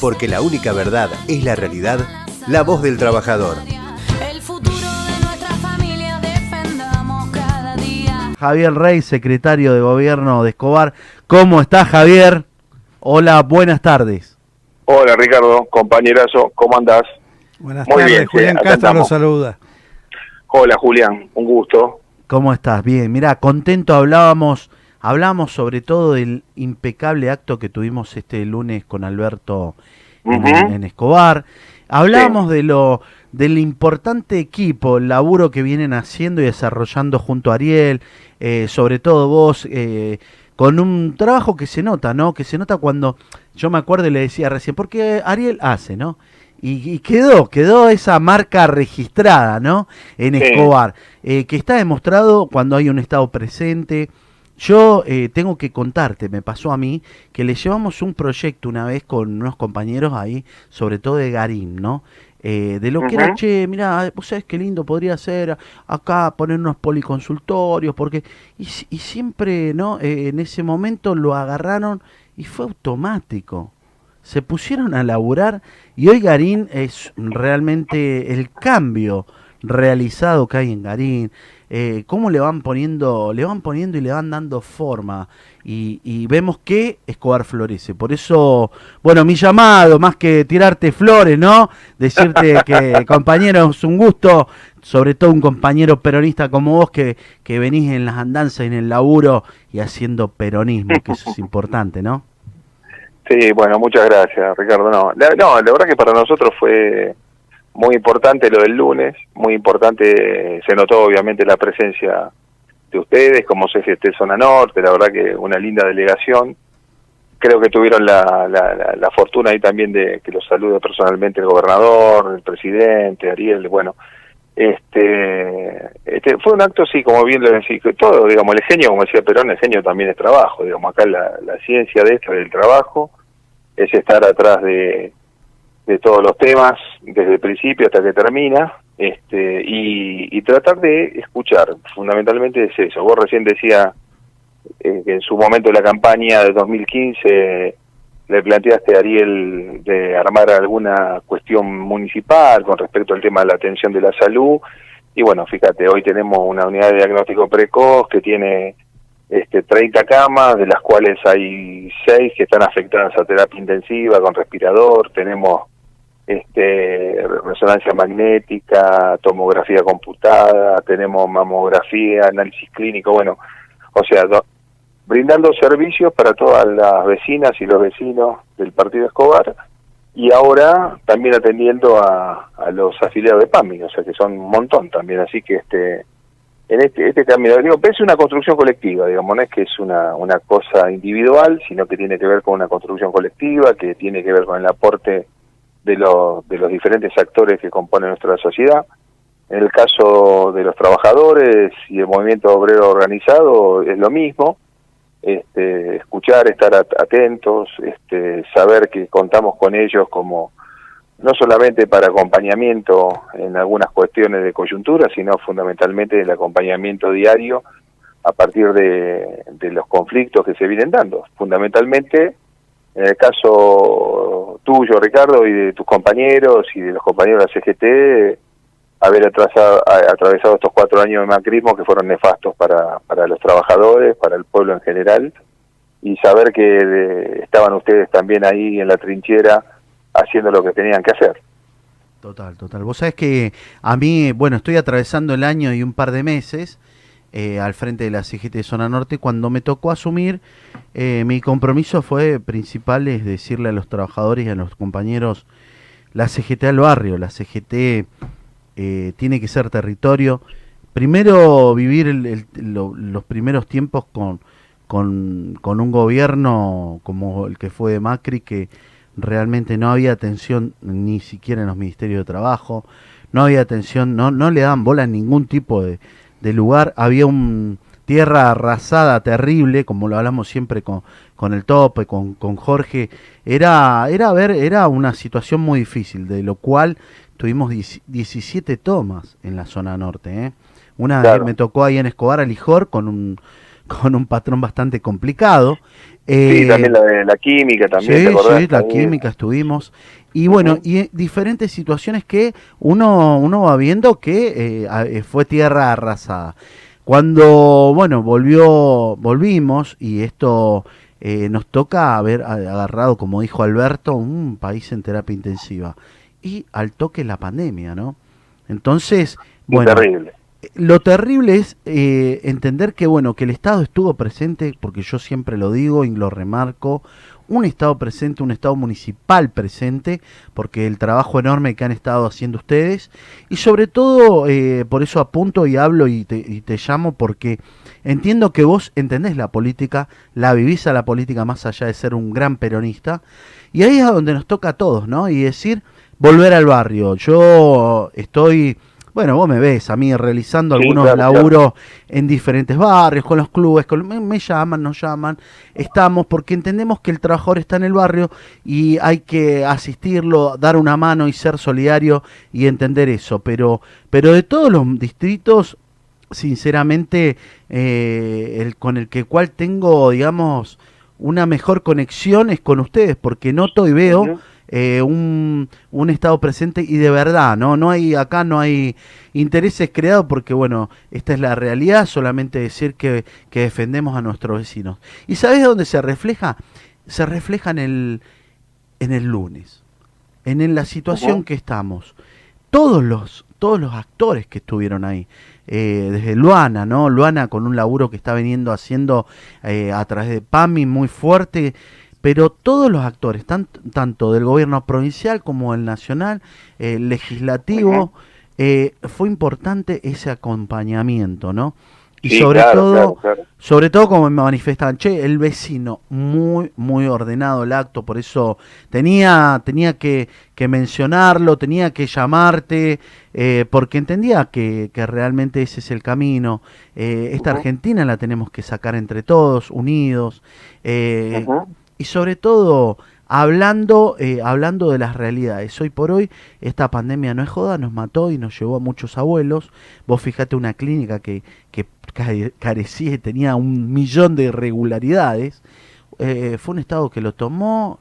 porque la única verdad es la realidad, la voz del trabajador. El futuro de nuestra familia defendamos cada día. Javier Rey, secretario de gobierno de Escobar. ¿Cómo está Javier? Hola, buenas tardes. Hola Ricardo, compañerazo, ¿cómo andás? Buenas Muy tardes, bien, Julián Castro los saluda. Hola Julián, un gusto. ¿Cómo estás? Bien, mira, contento hablábamos, hablamos sobre todo del impecable acto que tuvimos este lunes con Alberto en, Escobar. Hablábamos de lo del importante equipo, el laburo que vienen haciendo y desarrollando junto a Ariel, eh, sobre todo vos, eh, con un trabajo que se nota, ¿no? Que se nota cuando, yo me acuerdo y le decía recién, porque Ariel hace, ¿no? Y, y quedó, quedó esa marca registrada, ¿no? En Sí. Escobar, eh, que está demostrado cuando hay un Estado presente. Yo eh, tengo que contarte, me pasó a mí, que le llevamos un proyecto una vez con unos compañeros ahí, sobre todo de Garín, ¿no? Eh, de lo que era, che, mira, vos sabés qué lindo podría ser acá poner unos policonsultorios, porque, y, y siempre, ¿no? Eh, en ese momento lo agarraron y fue automático. Se pusieron a laburar y hoy Garín es realmente el cambio realizado que hay en Garín, eh, cómo le van poniendo, le van poniendo y le van dando forma y, y vemos que Escobar florece. Por eso, bueno, mi llamado, más que tirarte flores, ¿no? Decirte que, compañero, es un gusto, sobre todo un compañero peronista como vos que, que venís en las andanzas y en el laburo y haciendo peronismo, que eso es importante, ¿no? Sí, bueno, muchas gracias Ricardo. No, la, no, la verdad que para nosotros fue muy importante lo del lunes, muy importante, se notó obviamente la presencia de ustedes como CGT Zona Norte, la verdad que una linda delegación. Creo que tuvieron la, la, la- la fortuna ahí también de que los salude personalmente el gobernador, el presidente, Ariel, bueno, este, este fue un acto sí como bien lo decís que todo digamos el genio como decía Perón el genio también es trabajo digamos acá la, la ciencia de esto del trabajo es estar atrás de, de todos los temas desde el principio hasta que termina este y, tratar de escuchar fundamentalmente es eso. Vos recién decía eh, que en su momento de la campaña de 2015 le planteaste a Ariel de armar alguna cuestión municipal con respecto al tema de la atención de la salud. Y bueno fíjate hoy tenemos una unidad de diagnóstico precoz que tiene este 30 camas de las cuales hay 6 que están afectadas a terapia intensiva con respirador. Tenemos este resonancia magnética tomografía computada tenemos mamografía análisis clínico bueno o sea do- brindando servicios para todas las vecinas y los vecinos del partido Escobar y ahora también atendiendo a, los afiliados de PAMI, o sea que son un montón también, así que este en este este cambio, digo, es una construcción colectiva, digamos, no es que es una, una cosa individual, sino que tiene que ver con una construcción colectiva, que tiene que ver con el aporte de los, de los diferentes actores que componen nuestra sociedad. En el caso de los trabajadores y el movimiento obrero organizado es lo mismo, este, escuchar, estar at- atentos, este, saber que contamos con ellos como no solamente para acompañamiento en algunas cuestiones de coyuntura, sino fundamentalmente el acompañamiento diario a partir de, de los conflictos que se vienen dando. Fundamentalmente, en el caso tuyo, Ricardo, y de tus compañeros y de los compañeros de la CGT, haber atrasado- atravesado estos cuatro años de macrismo que fueron nefastos para, para los trabajadores, para el pueblo en general, y saber que eh, estaban ustedes también ahí en la trinchera haciendo lo que tenían que hacer. Total, total. Vos sabés que a mí, bueno, estoy atravesando el año y un par de meses eh, al frente de la CGT de Zona Norte. Cuando me tocó asumir, eh, mi compromiso fue principal es decirle a los trabajadores y a los compañeros, la CGT al barrio, la CGT eh, tiene que ser territorio. Primero vivir los primeros tiempos con, con, con un gobierno como el que fue de Macri, que realmente no había atención ni siquiera en los ministerios de trabajo, no había atención, no, no le daban bola en ningún tipo de, de lugar, había un tierra arrasada terrible, como lo hablamos siempre con, con el tope, con, con Jorge, era, era ver, era una situación muy difícil, de lo cual tuvimos 10 17 tomas en la zona norte, ¿eh? Una Claro. me tocó ahí en Escobar Alijor con un con un patrón bastante complicado. Sí, Eh, también la de la química, también, sí, ¿te acordás? sí, la También. química estuvimos. Y bueno, y diferentes situaciones que uno, uno va viendo que eh, eh, fue tierra arrasada. Cuando, bueno, volvió, volvimos y esto eh, nos toca haber agarrado, como dijo Alberto, un país en terapia intensiva. Y al toque la pandemia, ¿no? Entonces, bueno, Terrible. Lo terrible es eh, entender que bueno que el Estado estuvo presente, porque yo siempre lo digo y lo remarco, un Estado presente, un Estado municipal presente, porque el trabajo enorme que han estado haciendo ustedes, y sobre todo, eh, por eso apunto y hablo y te, llamo, porque entiendo que vos entendés la política, la vivís a la política más allá de ser un gran peronista, y ahí es a donde nos toca a todos, ¿no? Y decir, volver al barrio. Yo estoy bueno, vos me ves a mí realizando Sí, algunos claro, laburos en diferentes barrios, con los clubes, con- me, me llaman, nos llaman, estamos porque entendemos que el trabajador está en el barrio y hay que asistirlo, dar una mano y ser solidario y entender eso. Pero, pero de todos los distritos, sinceramente, eh, el con el que cual tengo, digamos, una mejor conexión es con ustedes, porque noto y veo. Eh, un, un estado presente y de verdad, ¿no? No hay, acá no hay intereses creados porque, bueno, esta es la realidad, solamente decir que, que defendemos a nuestros vecinos. ¿Y sabes dónde se refleja? Se refleja en el, en el lunes, en, en la situación que estamos. Todos los, todos los actores que estuvieron ahí, eh, desde Luana, ¿no? Luana con un laburo que está veniendo haciendo eh, a través de PAMI muy fuerte, pero todos los actores, tan- tanto del gobierno provincial como el nacional, eh, legislativo, eh, fue importante ese acompañamiento, ¿no? Y Sí, sobre claro, todo, claro, claro. sobre todo como me manifestan, che, el vecino, muy, muy ordenado el acto, por eso tenía, tenía que, que mencionarlo, tenía que llamarte, eh, porque entendía que, que realmente ese es el camino. Eh, esta. Argentina la tenemos que sacar entre todos, unidos, eh. Y sobre todo hablando, eh, hablando de las realidades. Hoy por hoy esta pandemia no es joda, nos mató y nos llevó a muchos abuelos. Vos fijate una clínica que, que care- carecía y tenía un millón de irregularidades. Eh, fue un Estado que lo tomó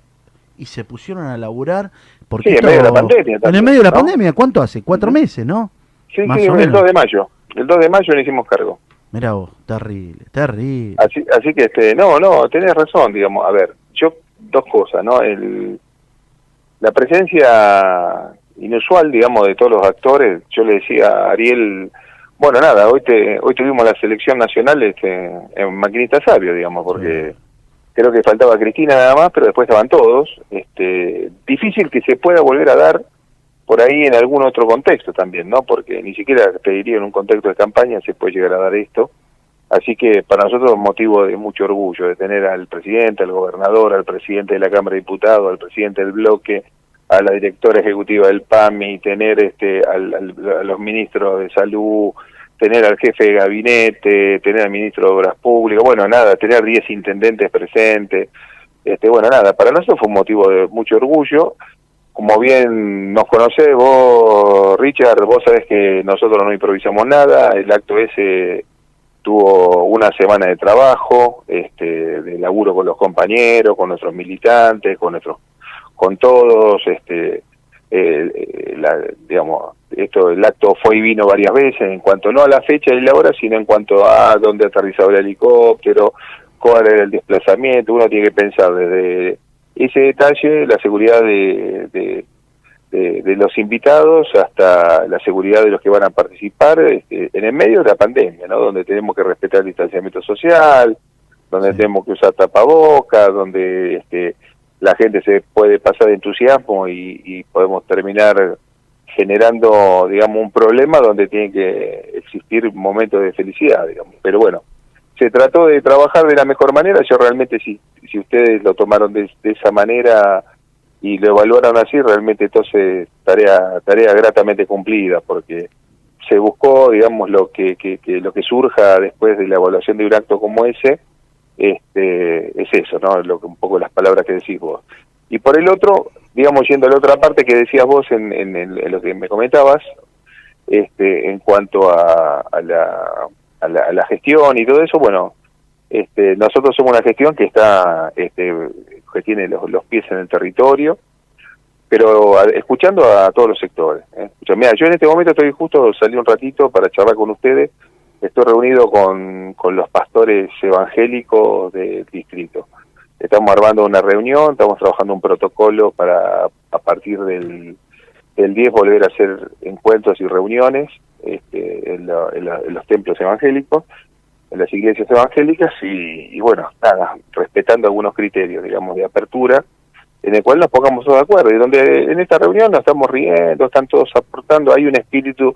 y se pusieron a laburar. Porque Sí, en medio de la pandemia En también, el medio de la ¿no? pandemia, ¿cuánto hace? Cuatro meses, ¿no? Sí, Más sí, o el menos. 2 de mayo. El 2 de mayo le hicimos cargo. Mira vos, terrible, terrible. Así, así que, este, no, no, tenés razón, digamos. A ver, dos cosas, ¿no? El, la presencia inusual, digamos, de todos los actores. Yo le decía a Ariel, bueno, nada, hoy te, hoy tuvimos la selección nacional este, en Maquinista Sabio, digamos, porque creo que faltaba Cristina nada más, pero después estaban todos. Este, difícil que se pueda volver a dar por ahí en algún otro contexto también, ¿no? Porque ni siquiera te diría en un contexto de campaña se puede llegar a dar esto. Así que para nosotros es motivo de mucho orgullo de tener al presidente, al gobernador, al presidente de la Cámara de Diputados, al presidente del bloque, a la directora ejecutiva del PAMI, tener este al- al- a los ministros de salud, tener al jefe de gabinete, tener al ministro de Obras Públicas, bueno, nada, tener 10 intendentes presentes. Este, bueno, nada, para nosotros fue un motivo de mucho orgullo. Como bien nos conocés vos, Richard, vos sabés que nosotros no improvisamos nada, el acto ese tuvo una semana de trabajo, este, de laburo con los compañeros, con nuestros militantes, con nuestros, con todos, este, eh, eh, la, digamos, esto, el acto fue y vino varias veces en cuanto no a la fecha y la hora, sino en cuanto a dónde aterrizaba el helicóptero, cuál era el desplazamiento, uno tiene que pensar desde ese detalle, la seguridad de, de, de- de los invitados hasta la seguridad de los que van a participar este, en el medio de la pandemia, ¿no? Donde tenemos que respetar el distanciamiento social, donde Sí. tenemos que usar tapabocas, donde este, la gente se puede pasar de entusiasmo y, y podemos terminar generando, digamos, un problema donde tiene que existir momentos de felicidad, digamos. Pero bueno, se trató de trabajar de la mejor manera. Yo realmente, si, si ustedes lo tomaron de, de esa manera y lo evaluaron así, realmente entonces tarea tarea gratamente cumplida, porque se buscó, digamos, lo que, que, que lo que surja después de la evaluación de un acto como ese, este, es eso, ¿no? Lo que un poco las palabras que decís vos. Y por el otro, digamos, yendo a la otra parte que decías vos en, en, en- lo que me comentabas, este, en cuanto a, a, la, a, la, a la gestión y todo eso, bueno, Este, nosotros somos una gestión que está, este, que tiene los, pies en el territorio, pero escuchando a todos los sectores. ¿eh? Mira, yo en este momento estoy justo, salí un ratito para charlar con ustedes, estoy reunido con, con los pastores evangélicos del distrito. Estamos armando una reunión, estamos trabajando un protocolo para a partir del, del 10 volver a hacer encuentros y reuniones este, en, la- en la- en los templos evangélicos, en las iglesias evangélicas y, y bueno, nada, respetando algunos criterios, digamos, de apertura, en el cual nos pongamos todos de acuerdo y donde en esta reunión nos estamos riendo, están todos aportando, hay un espíritu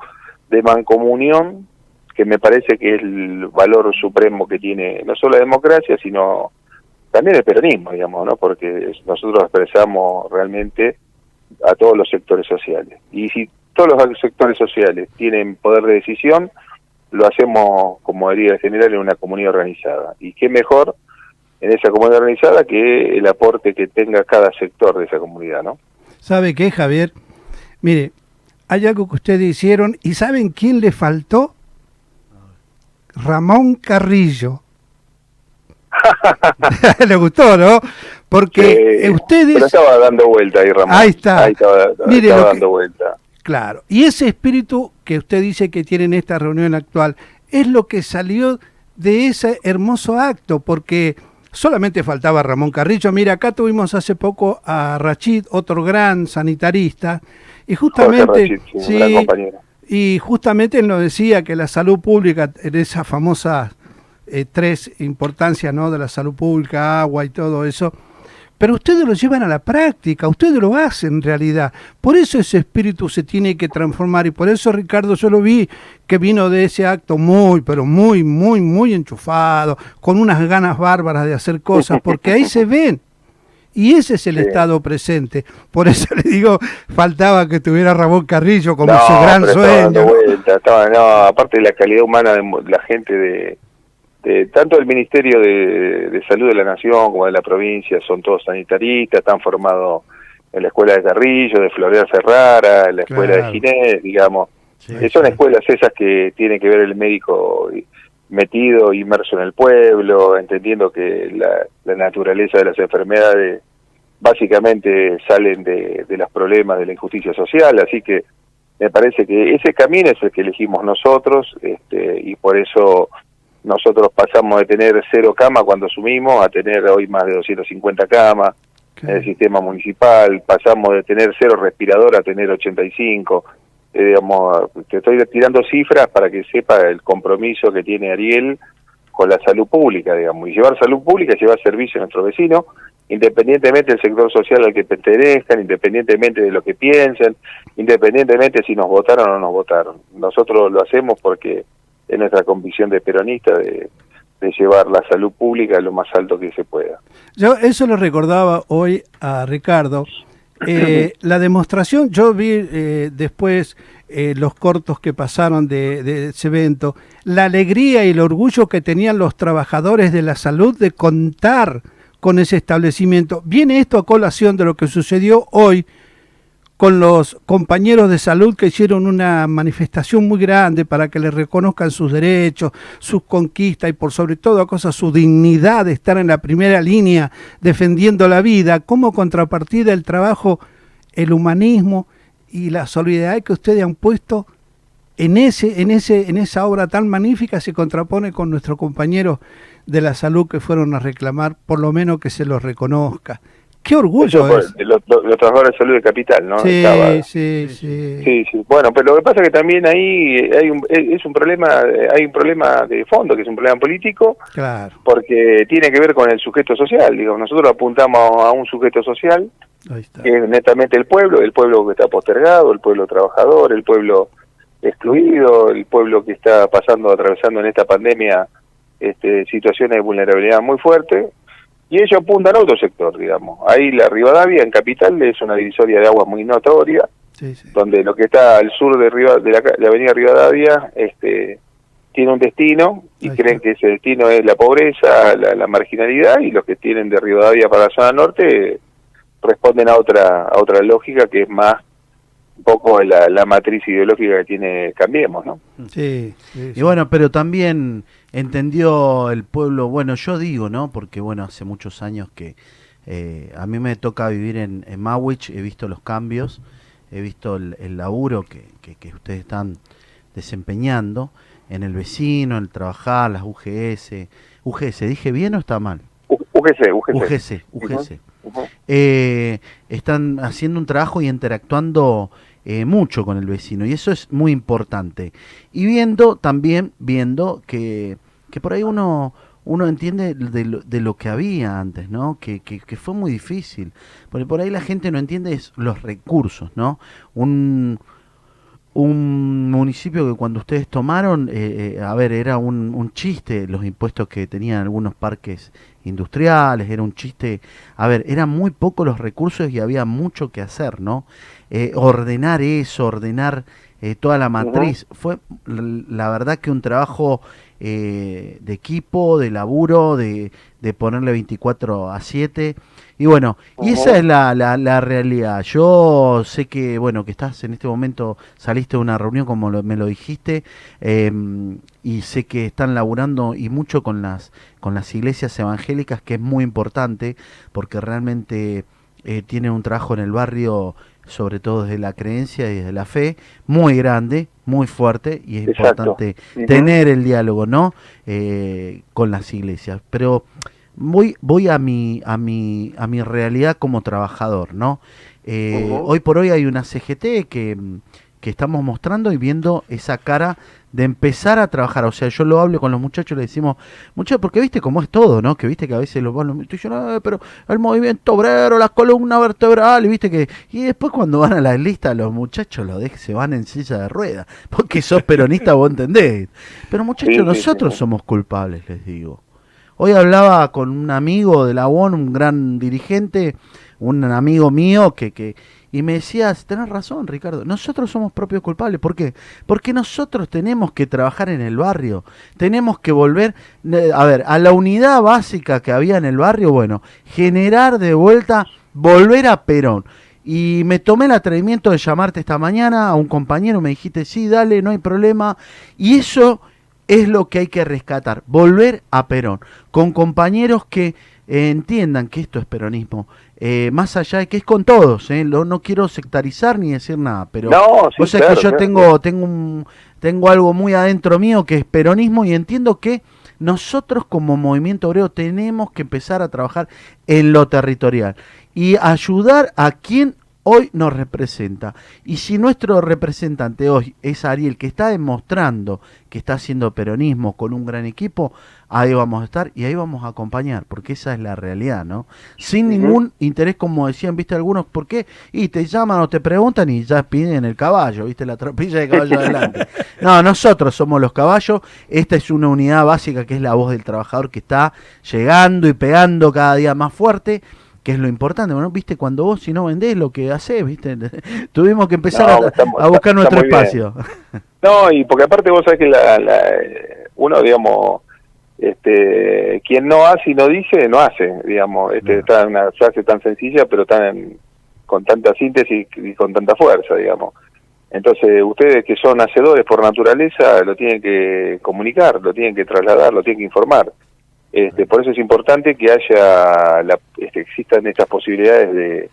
de mancomunión que me parece que es el valor supremo que tiene no solo la democracia, sino también el peronismo, digamos, ¿no? Porque nosotros expresamos realmente a todos los sectores sociales. Y si todos los sectores sociales tienen poder de decisión, lo hacemos, como diría el general, en una comunidad organizada. Y qué mejor en esa comunidad organizada que el aporte que tenga cada sector de esa comunidad, ¿no? ¿Sabe qué, Javier? Mire, hay algo que ustedes hicieron y ¿saben quién le faltó? Ramón Carrillo. le gustó, ¿no? Porque Eh, ustedes... Pero estaba dando vuelta ahí, Ramón. Ahí está. Ahí estaba, Mire estaba lo que- dando vuelta. Claro, y ese espíritu que usted dice que tiene en esta reunión actual es lo que salió de ese hermoso acto, porque solamente faltaba Ramón Carrillo. Mira, acá tuvimos hace poco a Rachid, otro gran sanitarista, y justamente, Rachid, sí, gran y justamente él nos decía que la salud pública, en esa famosa eh, tres importancias ¿no? de la salud pública, agua y todo eso, pero ustedes lo llevan a la práctica, ustedes lo hacen en realidad. Por eso ese espíritu se tiene que transformar y por eso Ricardo yo lo vi que vino de ese acto muy, pero muy, muy, muy enchufado, con unas ganas bárbaras de hacer cosas, porque ahí se ven. Y ese es el Sí. estado presente. Por eso le digo, faltaba que tuviera Ramón Carrillo como No, ese gran sueño. vuelta, estaba- no, aparte de la calidad humana de la gente de, de tanto del Ministerio de, de Salud de la Nación como de la provincia, son todos sanitaristas, están formados en la escuela de Carrillo, de Florea Ferrara, en la escuela Claro. de Ginés, digamos. Sí, Eh, son escuelas esas que tiene que ver el médico metido, inmerso en el pueblo, entendiendo que la, la naturaleza de las enfermedades básicamente salen de, de los problemas de la injusticia social, así que me parece que ese camino es el que elegimos nosotros este, y por eso nosotros pasamos de tener cero cama cuando asumimos a tener hoy más de 250 camas en el sistema municipal, pasamos de tener cero respirador a tener 85. Eh, digamos, te estoy tirando cifras para que sepa el compromiso que tiene Ariel con la salud pública, digamos, y llevar salud pública es llevar servicio a nuestro vecino, independientemente del sector social al que pertenezcan, independientemente de lo que piensen, independientemente si nos votaron o no nos votaron. Nosotros lo hacemos porque es nuestra convicción de peronista de, de llevar la salud pública a lo más alto que se pueda. Yo eso lo recordaba hoy a Ricardo. Eh, la demostración, yo vi eh, después eh, los cortos que pasaron de, de ese evento, la alegría y el orgullo que tenían los trabajadores de la salud de contar con ese establecimiento. Viene esto a colación de lo que sucedió hoy con los compañeros de salud que hicieron una manifestación muy grande para que les reconozcan sus derechos, sus conquistas y por sobre todo cosas su dignidad de estar en la primera línea defendiendo la vida, como contrapartida el trabajo, el humanismo y la solidaridad que ustedes han puesto en ese, en ese, en esa obra tan magnífica se contrapone con nuestros compañeros de la salud que fueron a reclamar, por lo menos que se los reconozca. Qué orgullo Eso es. de los, los- los trabajadores de salud de capital, ¿no? Sí, Estaba- sí, sí, Sí, sí. Bueno, pero lo que pasa es que también ahí hay un, es un problema, hay un problema de fondo, que es un problema político, Claro, porque tiene que ver con el sujeto social. Digo, nosotros apuntamos a un sujeto social ahí está. que es netamente el pueblo, el pueblo que está postergado, el pueblo trabajador, el pueblo excluido, el pueblo que está pasando, atravesando en esta pandemia este, situaciones de vulnerabilidad muy fuertes, y ellos apuntan a otro sector, digamos. Ahí la Rivadavia, en Capital, es una divisoria de agua muy notoria, Sí, sí. donde lo que está al sur de, Riva- de la, de la avenida Rivadavia este, tiene un destino y Ahí creen está. que ese destino es la pobreza, la, la marginalidad y los que tienen de Rivadavia para la zona norte responden a otra a otra lógica que es más un poco la, la matriz ideológica que tiene Cambiemos, ¿no? Sí, sí, Y bueno, pero también entendió el pueblo, bueno, yo digo, ¿no? Porque bueno, hace muchos años que eh, a mí me toca vivir en, en Mawich, he visto los cambios, he visto el, el laburo que, que- que ustedes están desempeñando en el vecino, en el trabajar, las UGS. UGS, ¿dije bien o está mal? UGC, UGC. UGC, UGC. Eh, están haciendo un trabajo y interactuando eh, mucho con el vecino y eso es muy importante. Y viendo también viendo que, que por ahí uno uno entiende de lo, de lo que había antes no que, que, que fue muy difícil. Porque por ahí la gente no entiende los recursos no un un municipio que cuando ustedes tomaron, eh, eh, a ver, era un, un chiste los impuestos que tenían algunos parques industriales, era un chiste, a ver, eran muy pocos los recursos y había mucho que hacer, ¿no? Eh, ordenar eso, ordenar eh, toda la matriz, fue la verdad que un trabajo eh, de equipo, de laburo, de, de ponerle 24 a 7. Y bueno, y esa es la, la, la realidad. Yo sé que, bueno, que estás en este momento, saliste de una reunión como lo- me lo dijiste, eh, y sé que están laburando y mucho con las, con las iglesias evangélicas, que es muy importante, porque realmente eh, tienen un trabajo en el barrio, sobre todo desde la creencia y desde la fe, muy grande, muy fuerte, y es Exacto. importante tener el diálogo, ¿no? Eh, con las iglesias. Pero voy, voy a mi, a mi, a mi realidad como trabajador, ¿no? Eh. Hoy por hoy hay una CGT que, que estamos mostrando y viendo esa cara de empezar a trabajar. O sea, yo lo hablo con los muchachos y le decimos, muchachos, porque viste cómo es todo, ¿no? Que viste que a veces los van, dicen, "Ah, pero el movimiento obrero, la columna vertebral, y viste que. Y después cuando van a la lista, los muchachos lo dejan, se van en silla de ruedas. Porque sos peronista, vos entendés. Pero muchachos, Sí, nosotros sí. somos culpables, les digo. Hoy hablaba con un amigo de la ONU, un gran dirigente, un amigo mío que, que y me decía, tenés razón, Ricardo, nosotros somos propios culpables. ¿Por qué? Porque nosotros tenemos que trabajar en el barrio, tenemos que volver, eh, a ver, a la unidad básica que había en el barrio, bueno, generar de vuelta, volver a Perón. Y me tomé el atrevimiento de llamarte esta mañana a un compañero, me dijiste, sí, dale, no hay problema. Y eso es lo que hay que rescatar, volver a Perón, con compañeros que entiendan que esto es peronismo, eh, más allá de que es con todos, eh, lo- no quiero sectarizar ni decir nada, pero No, sí, vos que yo claro. tengo, tengo, un, tengo algo muy adentro mío que es peronismo y entiendo que nosotros como movimiento obrero tenemos que empezar a trabajar en lo territorial y ayudar a quien hoy nos representa. Y si nuestro representante hoy es Ariel, que está demostrando que está haciendo peronismo con un gran equipo, ahí vamos a estar y ahí vamos a acompañar, porque esa es la realidad, ¿no? Sin ningún interés, como decían, viste algunos, ¿por qué? Y te llaman o te preguntan y ya piden el caballo, viste la tropilla de caballo adelante. No, nosotros somos los caballos, esta es una unidad básica que es la voz del trabajador que está llegando y pegando cada día más fuerte que es lo importante, bueno, viste, cuando vos si no vendés lo que haces, viste, tuvimos que empezar No, a, estamos- a buscar está nuestro bien. espacio. No, y porque aparte vos sabés que la, la, uno, digamos, este, quien no hace y no dice, no hace, digamos, este, No. está en una frase tan sencilla, pero tan con tanta síntesis y con tanta fuerza, digamos. Entonces, ustedes que son hacedores por naturaleza, lo tienen que comunicar, lo tienen que trasladar, lo tienen que informar. Este, por eso es importante que haya, la, este, existan estas posibilidades de,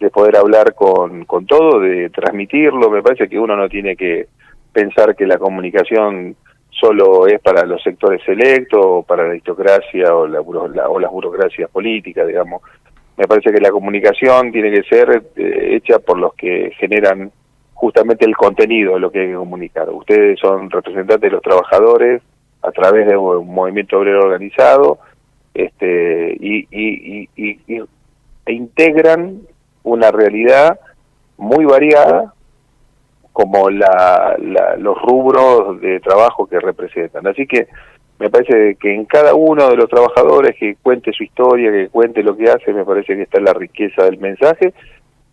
de poder hablar con, con todo, de transmitirlo. Me parece que uno no tiene que pensar que la comunicación solo es para los sectores selectos, para la aristocracia o, la, la- o las burocracias políticas, digamos. Me parece que la comunicación tiene que ser eh, hecha por los que generan justamente el contenido de lo que hay que comunicar. Ustedes son representantes de los trabajadores a través de un movimiento obrero organizado este, y, y, e integran una realidad muy variada como la, los rubros de trabajo que representan. Así que me parece que en cada uno de los trabajadores que cuente su historia, que cuente lo que hace, me parece que está la riqueza del mensaje,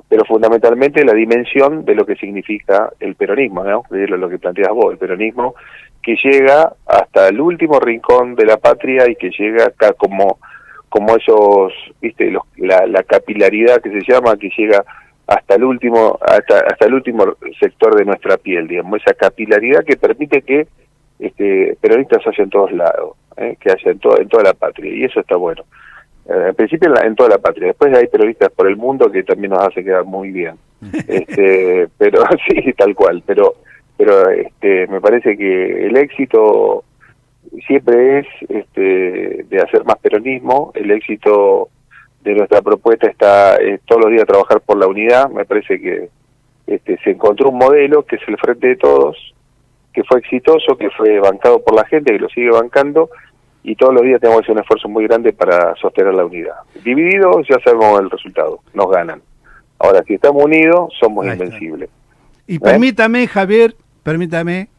pero fundamentalmente la dimensión de lo que significa el peronismo, ¿no? Lo que planteas vos, el peronismo que llega hasta el último rincón de la patria y que llega acá como como esos, viste, los, la, la capilaridad que se llama, que llega hasta el último hasta, hasta el último sector de nuestra piel, digamos, esa capilaridad que permite que este, peronistas haya en todos lados, ¿eh? que haya en, to- en toda la patria, y eso está bueno. Eh, en principio en, la- en toda la patria, después hay periodistas por el mundo que también nos hace quedar muy bien. este, pero sí, tal cual, pero pero este, me parece que el éxito siempre es este, de hacer más peronismo, el éxito de nuestra propuesta está eh, todos los días trabajar por la unidad, me parece que este, se encontró un modelo que es el Frente de Todos, que fue exitoso, que fue bancado por la gente, que lo sigue bancando, y todos los días tenemos que hacer un esfuerzo muy grande para sostener la unidad. Divididos ya sabemos el resultado, nos ganan. Ahora, si estamos unidos, somos invencibles. Y permítame, Javier, permítame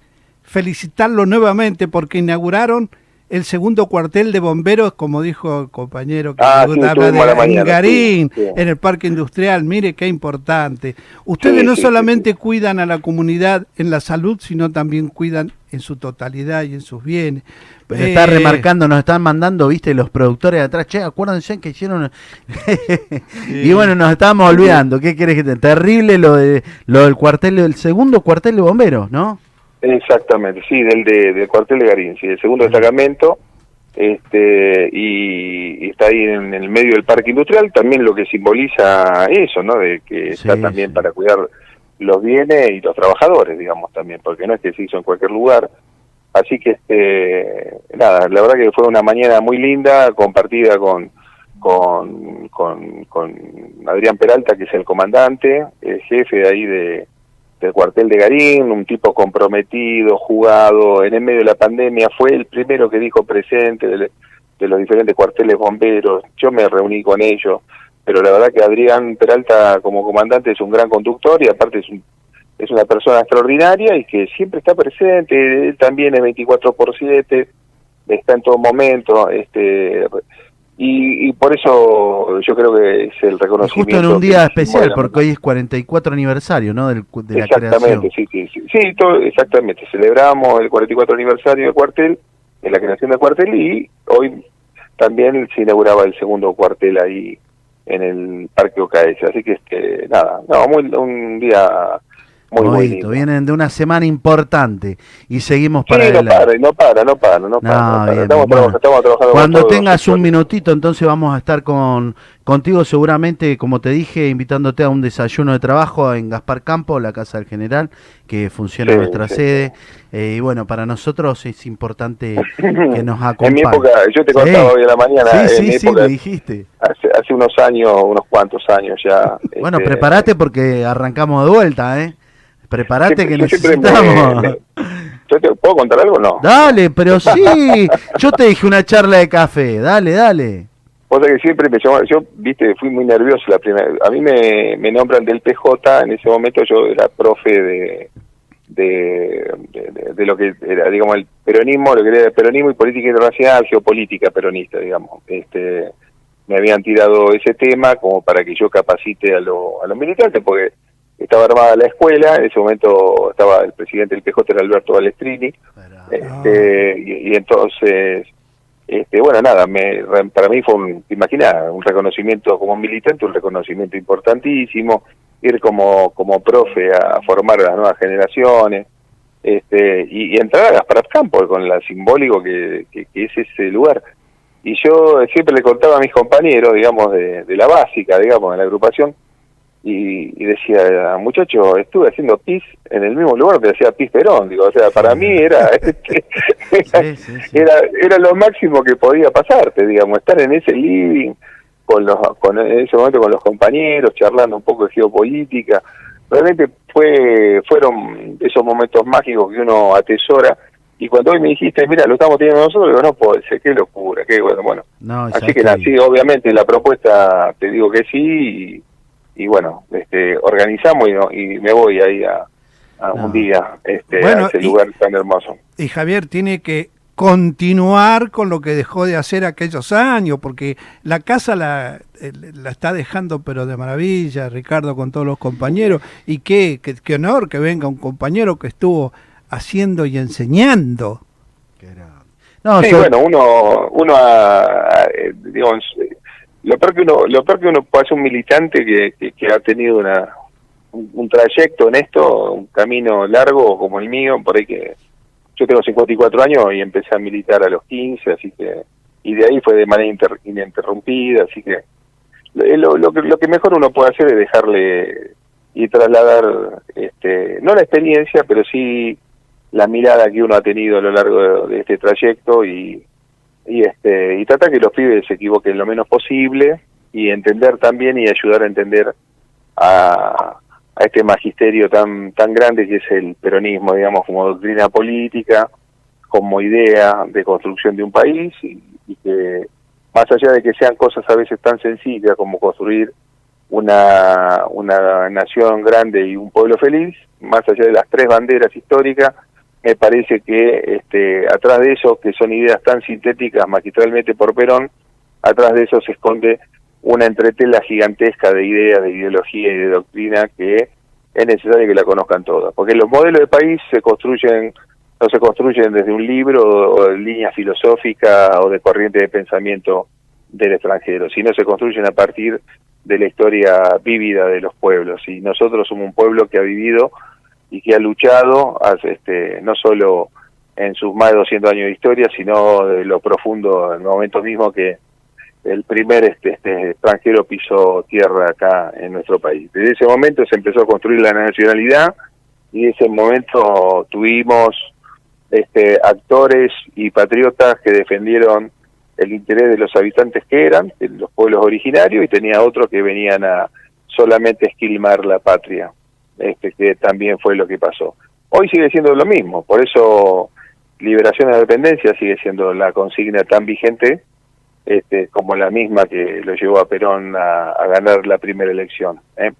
felicitarlo nuevamente porque inauguraron el segundo cuartel de bomberos, como dijo el compañero que Ah, me sí, gusta estuvimos a la de mañana, Garín, sí, sí. en el parque industrial. Mire qué importante. Ustedes no solamente cuidan a la comunidad en la salud, sino también cuidan en su totalidad y en sus bienes. Pero está Eh, remarcando, nos están mandando, viste, los productores de atrás, che, acuérdense que hicieron... y bueno, nos estábamos olvidando, ¿qué querés que te... Terrible lo de lo del cuartel, el segundo cuartel de bomberos, ¿no? Exactamente, sí, del, de, del cuartel de Garín, sí, el segundo destacamento, este, y, y está ahí en, el medio del parque industrial, también lo que simboliza eso, ¿no? De que está Sí, también sí. para cuidar los bienes y los trabajadores, digamos, también, porque no es que se hizo en cualquier lugar. Así que, este, nada, la verdad que fue una mañana muy linda, compartida con, con, con, Adrián Peralta, que es el comandante, el jefe de ahí de, del cuartel de Garín, un tipo comprometido, jugado, en el medio de la pandemia, fue el primero que dijo presente de, de los diferentes cuarteles bomberos, yo me reuní con ellos, pero la verdad que Adrián Peralta como comandante es un gran conductor y aparte es un es una persona extraordinaria y que siempre está presente, él también es 24 por 7, está en todo momento, este y, y por eso yo creo que es el Y reconocimiento. justo en un día especial, porque hoy es 44 aniversario, ¿no? Del, de la exactamente, creación. sí, sí, sí, sí, todo- exactamente. Celebramos el 44 aniversario del cuartel, de la creación del cuartel y hoy también se inauguraba el segundo cuartel ahí en el Parque OKS. Así que, este, nada, no, muy, un día muy, Bonito, vienen de una semana importante y seguimos Sí, para no adelante. para, no para, no para, no para. no para. bien, estamos, bueno. trabajando- estamos trabajando Cuando tengas un minutito, entonces vamos a estar con contigo seguramente, como te dije, invitándote a un desayuno de trabajo en Gaspar Campo, la Casa del General, que funciona en Sí, nuestra sí, sede. Eh, y bueno, para nosotros es importante que nos En acompañe. mi época, yo te contaba hoy a la mañana, Sí, en sí, mi sí, época, me dijiste. hace, hace unos años, unos cuantos años ya. Bueno, este, prepárate porque arrancamos de vuelta, ¿eh? Prepárate que yo necesitamos. me- me- ¿Yo te puedo contar algo? No. Dale, pero sí. Yo te dije una charla de café. Dale, dale. Vos sabés que siempre me llamó, yo, viste, fui muy nervioso la primera A mí me, me nombran del PJ, en ese momento yo era profe de, de, de, de- de lo que era, digamos, el peronismo, lo que era el peronismo y política internacional, geopolítica peronista, digamos. Este, me habían tirado ese tema como para que yo capacite a, lo- a los militantes, porque estaba armada la escuela, en ese momento estaba el presidente del PJ, era Alberto Balestrini, este, y, y entonces este, bueno, nada, me, para mí fue un, te imaginas, un reconocimiento como militante, un reconocimiento importantísimo, ir como, como profe a formar a las nuevas generaciones, este, y, y entrar a Gaspar Campo con la simbólico que, que, que es ese lugar. Y yo siempre le contaba a mis compañeros, digamos, de, de la básica, digamos, de la agrupación, y, y decía, muchacho, estuve haciendo pis en el mismo lugar que hacía pis Perón, digo, o sea, para mí era, este, Sí, sí, sí. era era lo máximo que podía pasarte, digamos, estar en ese living con los con en ese momento con los compañeros charlando un poco de geopolítica. Realmente fue fueron esos momentos mágicos que uno atesora y cuando hoy me dijiste, mira, lo estamos teniendo nosotros, digo, no puede ser, qué locura, qué bueno, bueno. No, Así que nada, sí, obviamente la propuesta te digo que sí y, y bueno, este organizamos y, no- y me voy ahí a, a No. un día este Bueno, a ese y- lugar tan hermoso. Y Javier tiene que continuar con lo que dejó de hacer aquellos años, porque la casa la, eh, la está dejando pero de maravilla, Ricardo con todos los compañeros, y qué, qué, qué honor que venga un compañero que estuvo haciendo y enseñando. Qué. No, sí, yo- bueno, uno, uno ah, eh, digamos, lo peor que uno, lo peor que uno puede hacer un militante que, que, que ha tenido una, un, trayecto en esto, un camino largo como el mío, por ahí que yo tengo 54 años y empecé a militar a los 15, así que, y de ahí fue de manera inter- ininterrumpida, así que lo, lo, lo que lo que mejor uno puede hacer es dejarle y trasladar, este, no la experiencia, pero sí la mirada que uno ha tenido a lo largo de este trayecto y, y este y tratar que los pibes se equivoquen lo menos posible y entender también y ayudar a entender a, a este magisterio tan tan grande que es el peronismo, digamos, como doctrina política, como idea de construcción de un país y, y que más allá de que sean cosas a veces tan sencillas como construir una, una nación grande y un pueblo feliz, más allá de las tres banderas históricas, me parece que este, atrás de eso, que son ideas tan sintéticas magistralmente por Perón, atrás de eso se esconde una entretela gigantesca de ideas, de ideología y de doctrina que es necesario que la conozcan todas. Porque los modelos de país se construyen, no se construyen desde un libro o de línea filosófica o de corriente de pensamiento del extranjero, sino se construyen a partir de la historia vívida de los pueblos. Y nosotros somos un pueblo que ha vivido y que ha luchado, este, no solo en sus más de 200 años de historia, sino de lo profundo, en el momento mismo que el primer este, este extranjero pisó tierra acá en nuestro país. Desde ese momento se empezó a construir la nacionalidad y en ese momento tuvimos este, actores y patriotas que defendieron el interés de los habitantes que eran, de los pueblos originarios, y tenía otros que venían a solamente esquilmar la patria, este, que también fue lo que pasó. Hoy sigue siendo lo mismo, por eso liberación de la dependencia sigue siendo la consigna tan vigente este, como la misma que lo llevó a Perón a, a ganar la primera elección, ¿eh?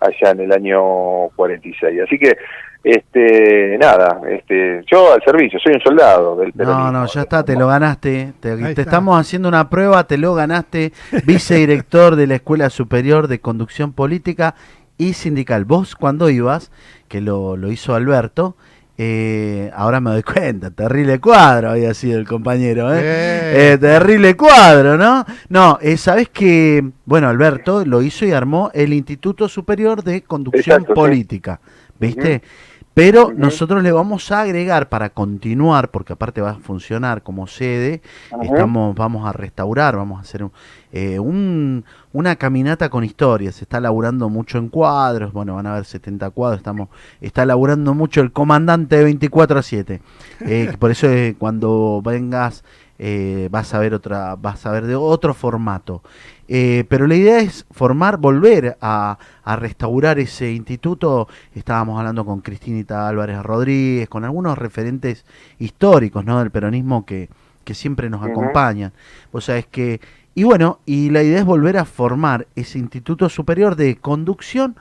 allá en el año 46. Así que, este, nada, este, yo al servicio, soy un soldado del No, peronismo. no, ya está, te lo ganaste. Te, te está. estamos haciendo una prueba, te lo ganaste. Vicedirector de la Escuela Superior de Conducción Política y Sindical. Vos cuando ibas, que lo, lo hizo Alberto, eh, ahora me doy cuenta, terrible cuadro había sido el compañero, ¿eh? Eh. Eh, terrible cuadro, ¿no? No, eh, sabes que, bueno, Alberto lo hizo y armó el Instituto Superior de Conducción Exacto. Política, ¿viste? Pero nosotros le vamos a agregar para continuar, porque aparte va a funcionar como sede, estamos, vamos a restaurar, vamos a hacer un, eh, un- una caminata con historias. Se está laburando mucho en cuadros, bueno, van a haber 70 cuadros, estamos, está laburando mucho el comandante de 24 a 7. Eh, por eso eh, cuando vengas eh, vas a ver otra, vas a ver de otro formato. Eh, pero la idea es formar, volver a, a restaurar ese instituto. Estábamos hablando con Cristinita Álvarez Rodríguez, con algunos referentes históricos ¿no? del peronismo que, que siempre nos acompañan. Vos sabés que. Y bueno, y la idea es volver a formar ese Instituto Superior de Conducción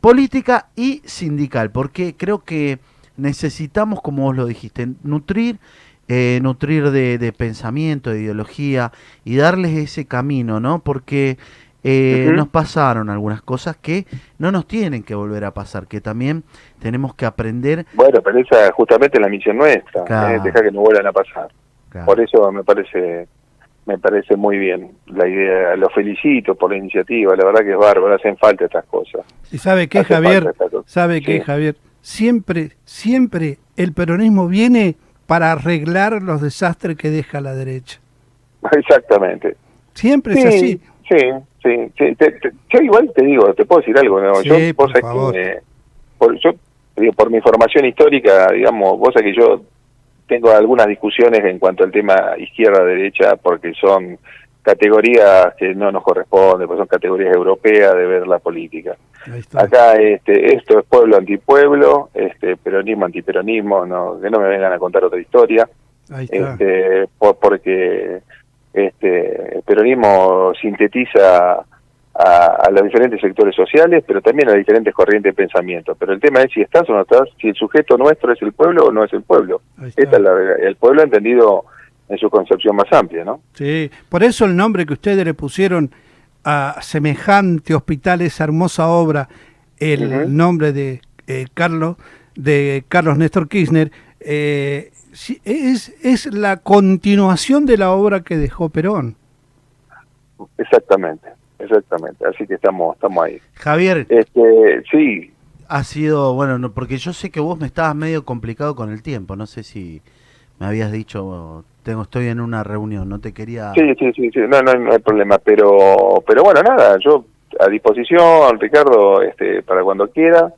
Política y Sindical, porque creo que necesitamos, como vos lo dijiste, nutrir eh, nutrir de, de pensamiento, de ideología y darles ese camino, ¿no? Porque eh, nos pasaron algunas cosas que no nos tienen que volver a pasar, que también tenemos que aprender. Bueno, pero esa es justamente la misión nuestra, Claro. ¿eh? dejar que no vuelvan a pasar. Claro. Por eso me parece me parece muy bien la idea. Los felicito por la iniciativa, la verdad que es bárbaro, hacen falta estas cosas. ¿Y sabe qué, Hace Javier? ¿Sabe qué, Sí. Javier? Siempre, siempre el peronismo viene para arreglar los desastres que deja la derecha. Exactamente. Siempre es Sí, así. sí, sí. sí. Te- te- yo igual te digo, te puedo decir algo, ¿no? Sí, yo, por vos favor. que, eh, por, yo, digo, por mi formación histórica, digamos, vos sabés que yo tengo algunas discusiones en cuanto al tema izquierda-derecha, porque son categorías que no nos corresponden, pues son categorías europeas de ver la política. Acá este, esto es pueblo antipueblo, este, peronismo antiperonismo, no, que no me vengan a contar otra historia este, por- porque este, el peronismo sintetiza a, a los diferentes sectores sociales, pero también a las diferentes corrientes de pensamiento. Pero el tema es si estás o no estás, si el sujeto nuestro es el pueblo o no es el pueblo. Esta es la- el pueblo entendido en su concepción más amplia, ¿no? Sí, por eso el nombre que ustedes le pusieron a semejante hospital, esa hermosa obra, el nombre de eh, Carlos, de Carlos Néstor Kirchner, eh, es, es la continuación de la obra que dejó Perón. exactamente, exactamente. Así que estamos, estamos ahí. Javier, Este, sí, ha sido, bueno, no, porque yo sé que vos me estabas medio complicado con el tiempo, no sé si me habías dicho, tengo, estoy en una reunión, no te quería... sí, sí, sí, sí, no, no, no hay problema, pero, pero bueno, nada, yo a disposición, Ricardo, este, para cuando quiera.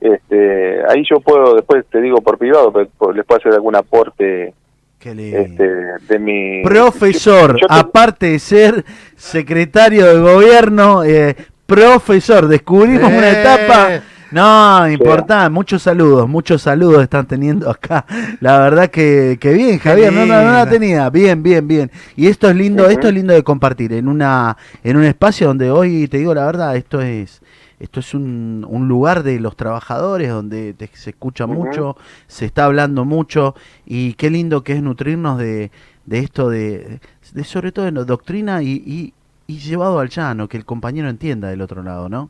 Este, ahí yo puedo, después te digo por privado, pe- po- les puedo hacer algún aporte Qué lindo. este, de mi... Profesor, Yo- yo te- aparte de ser secretario de gobierno, eh, profesor, descubrimos una Eh. etapa. No, importante, muchos saludos, muchos saludos están teniendo acá. La verdad que, que bien, Javier, no, no, no la tenía, bien, bien, bien. Y esto es lindo, esto es lindo de compartir en una, en un espacio donde hoy te digo la verdad, esto es, esto es un, un lugar de los trabajadores donde te- se escucha mucho, se está hablando mucho y qué lindo que es nutrirnos de, de esto de, de sobre todo de la doctrina y, y, y llevado al llano, que el compañero entienda del otro lado, ¿no?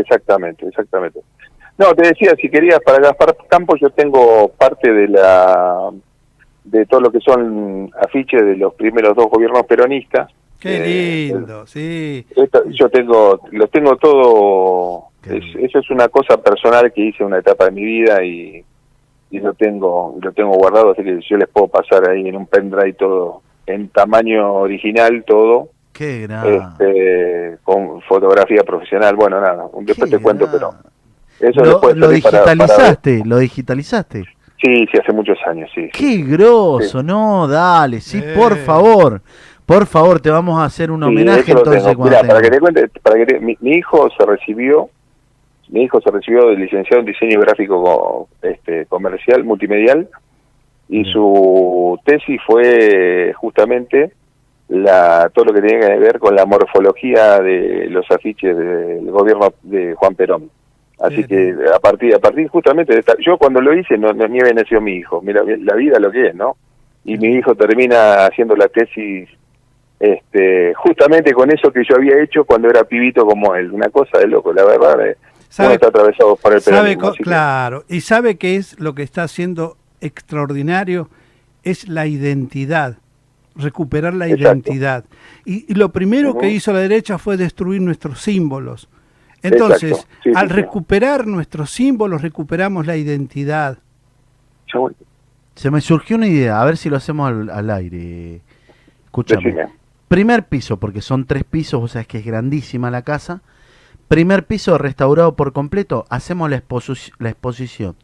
Exactamente, exactamente. No, te decía, si querías para Gaspar Campos, yo tengo parte de la de todo lo que son afiches de los primeros dos gobiernos peronistas. Qué Eh, lindo, sí. Esto- yo tengo, lo tengo todo, es- eso es una cosa personal que hice en una etapa de mi vida y, y lo tengo, lo tengo guardado, así que yo les puedo pasar ahí en un pendrive todo, en tamaño original todo, Qué este, con fotografía profesional, bueno nada, después qué te cuento, gran. pero eso Lo, después lo digitalizaste, lo digitalizaste. sí, sí, hace muchos años, sí. sí. Qué grosso, no, dale, sí, Eh. por favor, por favor, te vamos a hacer un Sí, homenaje lo entonces Mirá, para que te cuente, para que te- mi, mi hijo se recibió, mi hijo se recibió de licenciado en diseño gráfico co- este, comercial, multimedial, y su tesis fue justamente la todo lo que tenía que ver con la morfología de los afiches del gobierno de Juan Perón. Así Bien. que a partir a partir justamente de esta, yo cuando lo hice no, no ni había nacido mi hijo, mira la vida lo que es, ¿no? Y mi hijo termina haciendo la tesis este justamente con eso que yo había hecho cuando era pibito como él, una cosa de loco, la verdad, eh, uno ¿Sabe, está atravesado por el sabe que- claro, y sabe que es lo que está haciendo extraordinario, es la identidad, recuperar la Exacto. identidad. Y, y lo primero que hizo la derecha fue destruir nuestros símbolos. Entonces. Sí, al sí. recuperar nuestros símbolos, recuperamos la identidad. Se me surgió una idea, a ver si lo hacemos al, al aire. Escúchame. decime. Primer piso, porque son tres pisos, o sea, es que es grandísima la casa. Primer piso restaurado por completo, hacemos la, exposi- la exposición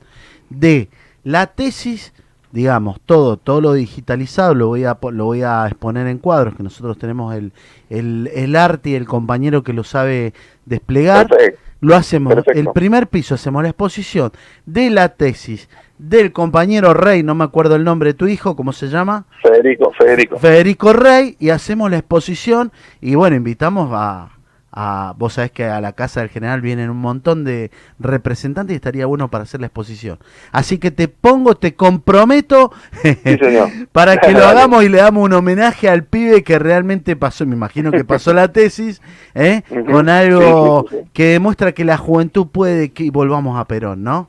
de la tesis, digamos, todo, todo lo digitalizado, lo voy a, lo voy a exponer en cuadros, que nosotros tenemos el, el, el arte y el compañero que lo sabe desplegar. Perfecto. Lo hacemos, Perfecto. el primer piso hacemos la exposición de la tesis del compañero Rey, no me acuerdo el nombre de tu hijo, ¿cómo se llama? Federico, Federico. Federico Rey y hacemos la exposición y bueno, invitamos a, a vos sabés que a la casa del general vienen un montón de representantes y estaría bueno para hacer la exposición. Así que te pongo, te comprometo Sí, para que lo hagamos y le damos un homenaje al pibe que realmente pasó, me imagino que pasó la tesis, ¿eh? Con algo Sí, sí, sí. que demuestra que la juventud puede que volvamos a Perón, ¿no?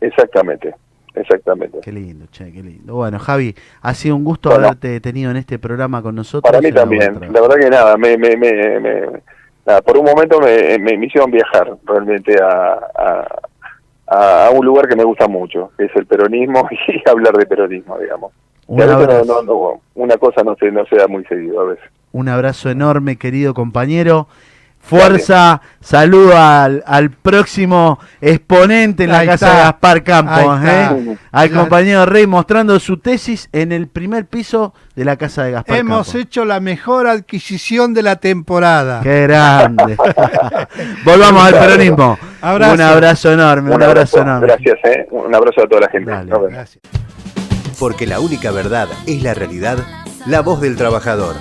Exactamente, exactamente. Qué lindo, che, qué lindo. Bueno, Javi, ha sido un gusto Bueno. haberte tenido en este programa con nosotros. Para mí también. La verdad que nada, me, me, me, me- nada, por un momento me, me, me hicieron viajar realmente a, a, a- un lugar que me gusta mucho, que es el peronismo y hablar de peronismo, digamos. Un abrazo. no, no, una cosa no se, no se da muy seguido a veces. Un abrazo enorme, querido compañero. Fuerza, saludo al, al próximo exponente en la casa está. de Gaspar Campos. ¿eh? al compañero Rey mostrando su tesis en el primer piso de la casa de Gaspar Hemos Campos. hecho la mejor adquisición de la temporada. Qué grande. Volvamos al peronismo. Abrazo. Un abrazo enorme, un, abrazo, enorme. Gracias, ¿eh? Un abrazo a toda la gente. Dale. Gracias. Porque la única verdad es la realidad, la voz del trabajador.